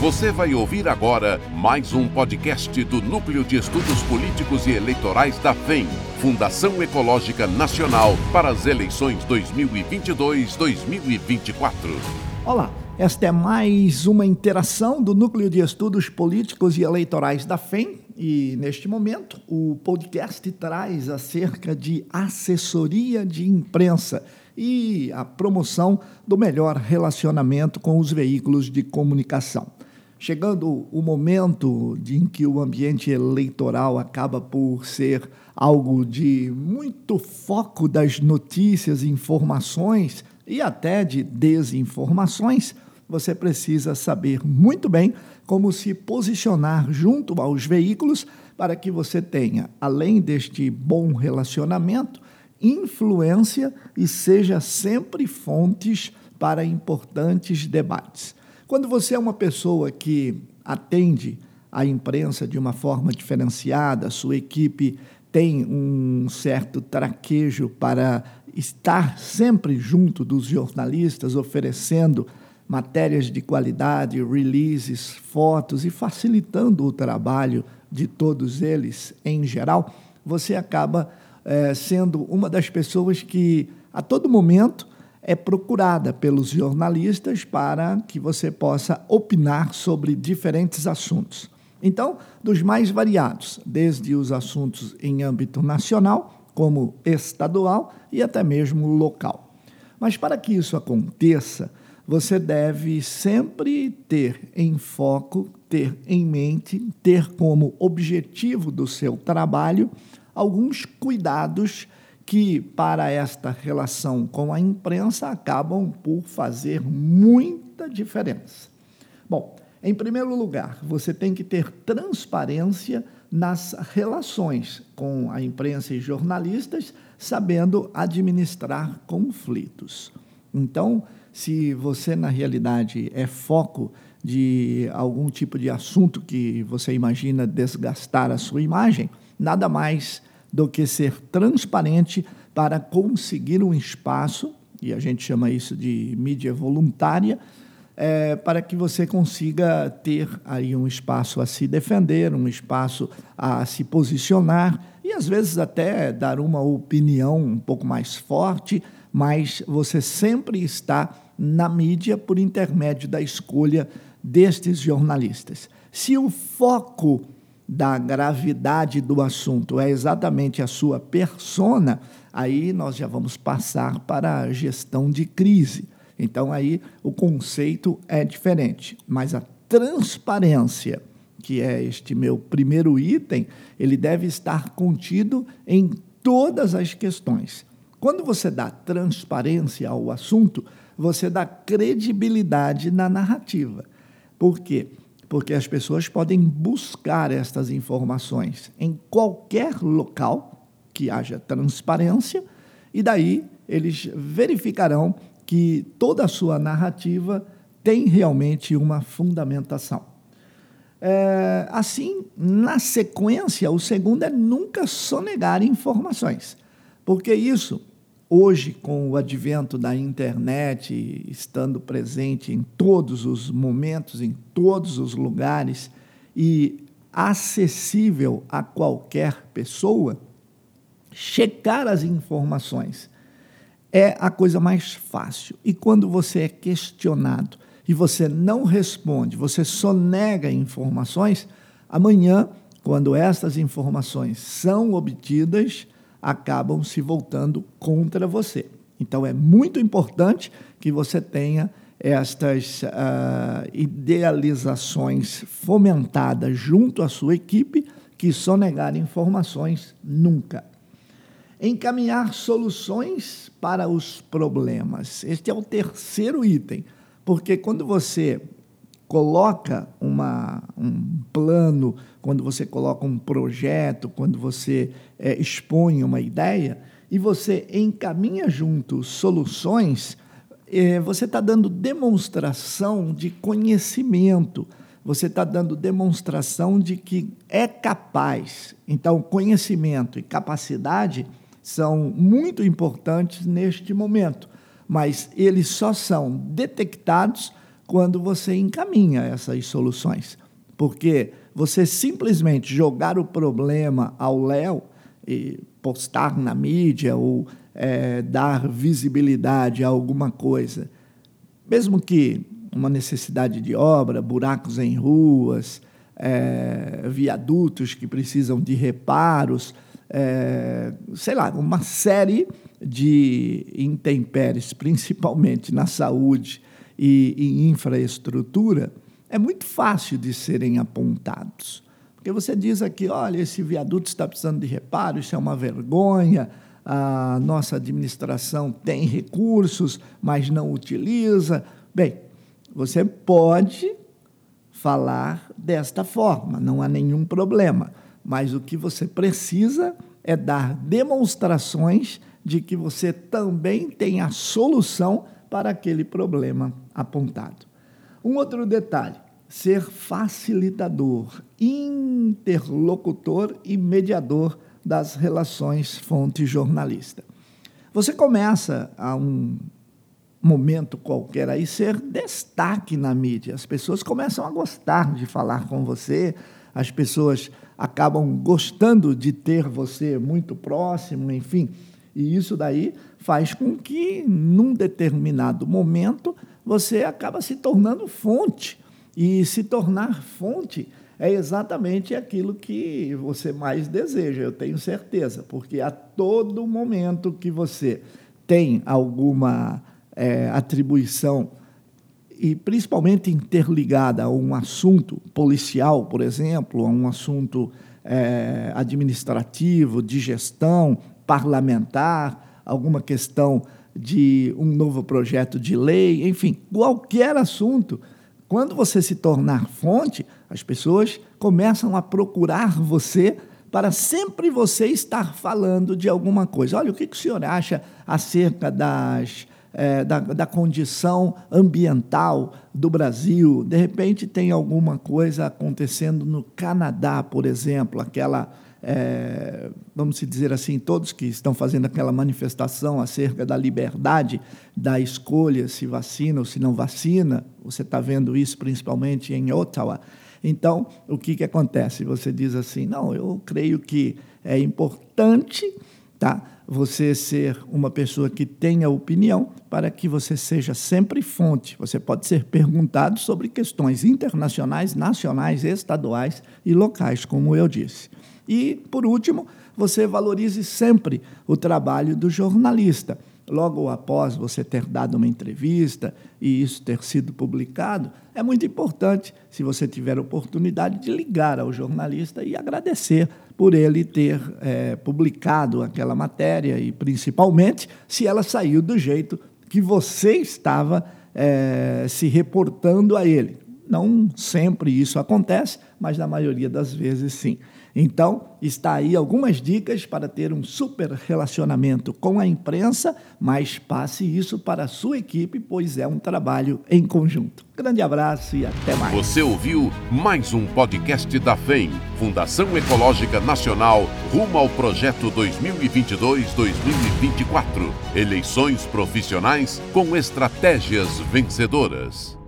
Você vai ouvir agora mais um podcast do Núcleo de Estudos Políticos e Eleitorais da FEM, Fundação Ecológica Nacional para as eleições 2022-2024. Olá, esta é mais uma interação do Núcleo de Estudos Políticos e Eleitorais da FEM e, neste momento, o podcast traz acerca de assessoria de imprensa e a promoção do melhor relacionamento com os veículos de comunicação chegando o momento de, em que o ambiente eleitoral acaba por ser algo de muito foco das notícias, informações e até de desinformações, você precisa saber muito bem como se posicionar junto aos veículos para que você tenha, além deste bom relacionamento, influência e seja sempre fontes para importantes debates. Quando você é uma pessoa que atende a imprensa de uma forma diferenciada, sua equipe tem um certo traquejo para estar sempre junto dos jornalistas, oferecendo matérias de qualidade, releases, fotos e facilitando o trabalho de todos eles em geral, você acaba é, sendo uma das pessoas que a todo momento é procurada pelos jornalistas para que você possa opinar sobre diferentes assuntos. Então, dos mais variados, desde os assuntos em âmbito nacional, como estadual e até mesmo local. Mas para que isso aconteça, você deve sempre ter em foco, ter em mente, ter como objetivo do seu trabalho alguns cuidados que, para esta relação com a imprensa, acabam por fazer muita diferença. Bom, em primeiro lugar, você tem que ter transparência nas relações com a imprensa e jornalistas, sabendo administrar conflitos. Então, se você, na realidade, é foco de algum tipo de assunto que você imagina desgastar a sua imagem, nada mais do que ser transparente para conseguir um espaço, e a gente chama isso de mídia voluntária, é, para que você consiga ter aí um espaço a se defender, um espaço a se posicionar e às vezes até dar uma opinião um pouco mais forte, mas você sempre está na mídia por intermédio da escolha destes jornalistas. Se o foco da gravidade do assunto é exatamente a sua persona, aí nós já vamos passar para a gestão de crise. Então aí o conceito é diferente, mas a transparência, que é este meu primeiro item, ele deve estar contido em todas as questões. Quando você dá transparência ao assunto, você dá credibilidade na narrativa. Por quê? Porque as pessoas podem buscar estas informações em qualquer local que haja transparência, e daí eles verificarão que toda a sua narrativa tem realmente uma fundamentação. É, assim, na sequência, o segundo é nunca sonegar informações, porque isso Hoje, com o advento da internet, estando presente em todos os momentos, em todos os lugares e acessível a qualquer pessoa, checar as informações é a coisa mais fácil. E quando você é questionado e você não responde, você só nega informações, amanhã, quando essas informações são obtidas, acabam se voltando contra você. Então é muito importante que você tenha estas uh, idealizações fomentadas junto à sua equipe, que só negar informações nunca. Encaminhar soluções para os problemas. Este é o terceiro item, porque quando você coloca uma, um plano, quando você coloca um projeto, quando você é, expõe uma ideia e você encaminha junto soluções, é, você está dando demonstração de conhecimento, você está dando demonstração de que é capaz. Então, conhecimento e capacidade são muito importantes neste momento, mas eles só são detectados quando você encaminha essas soluções. Porque você simplesmente jogar o problema ao léu e postar na mídia ou é, dar visibilidade a alguma coisa, mesmo que uma necessidade de obra, buracos em ruas, é, viadutos que precisam de reparos, é, sei lá, uma série de intempéries, principalmente na saúde e em infraestrutura, é muito fácil de serem apontados. Porque você diz aqui, olha, esse viaduto está precisando de reparo, isso é uma vergonha, a nossa administração tem recursos, mas não utiliza. Bem, você pode falar desta forma, não há nenhum problema. Mas o que você precisa é dar demonstrações de que você também tem a solução para aquele problema apontado. Um outro detalhe: ser facilitador, interlocutor e mediador das relações fonte-jornalista. Você começa a um momento qualquer aí ser destaque na mídia. As pessoas começam a gostar de falar com você, as pessoas acabam gostando de ter você muito próximo, enfim. E isso daí faz com que, num determinado momento, você acaba se tornando fonte. E se tornar fonte é exatamente aquilo que você mais deseja, eu tenho certeza, porque a todo momento que você tem alguma é, atribuição e principalmente interligada a um assunto policial, por exemplo, a um assunto é, administrativo, de gestão, parlamentar, alguma questão de um novo projeto de lei, enfim, qualquer assunto. Quando você se tornar fonte, as pessoas começam a procurar você para sempre você estar falando de alguma coisa. Olha, o que, o senhor acha acerca das é, da, da condição ambiental do Brasil. De repente, tem alguma coisa acontecendo no Canadá, por exemplo, aquela. É, vamos dizer assim, todos que estão fazendo aquela manifestação acerca da liberdade da escolha se vacina ou se não vacina, você está vendo isso principalmente em Ottawa. Então, o que, que acontece? Você diz assim: não, eu creio que é importante tá? Você ser uma pessoa que tenha opinião para que você seja sempre fonte. Você pode ser perguntado sobre questões internacionais, nacionais, estaduais e locais, como eu disse. E, por último, você valorize sempre o trabalho do jornalista logo após você ter dado uma entrevista e isso ter sido publicado, é muito importante, se você tiver oportunidade, de ligar ao jornalista e agradecer por ele ter é, publicado aquela matéria e, principalmente, se ela saiu do jeito que você estava é, se reportando a ele. Não sempre isso acontece, mas na maioria das vezes sim. Então, está aí algumas dicas para ter um super relacionamento com a imprensa, mas passe isso para a sua equipe, pois é um trabalho em conjunto. Grande abraço e até mais. Você ouviu mais um podcast da FEM, Fundação Ecológica Nacional, rumo ao projeto 2022-2024. Eleições profissionais com estratégias vencedoras.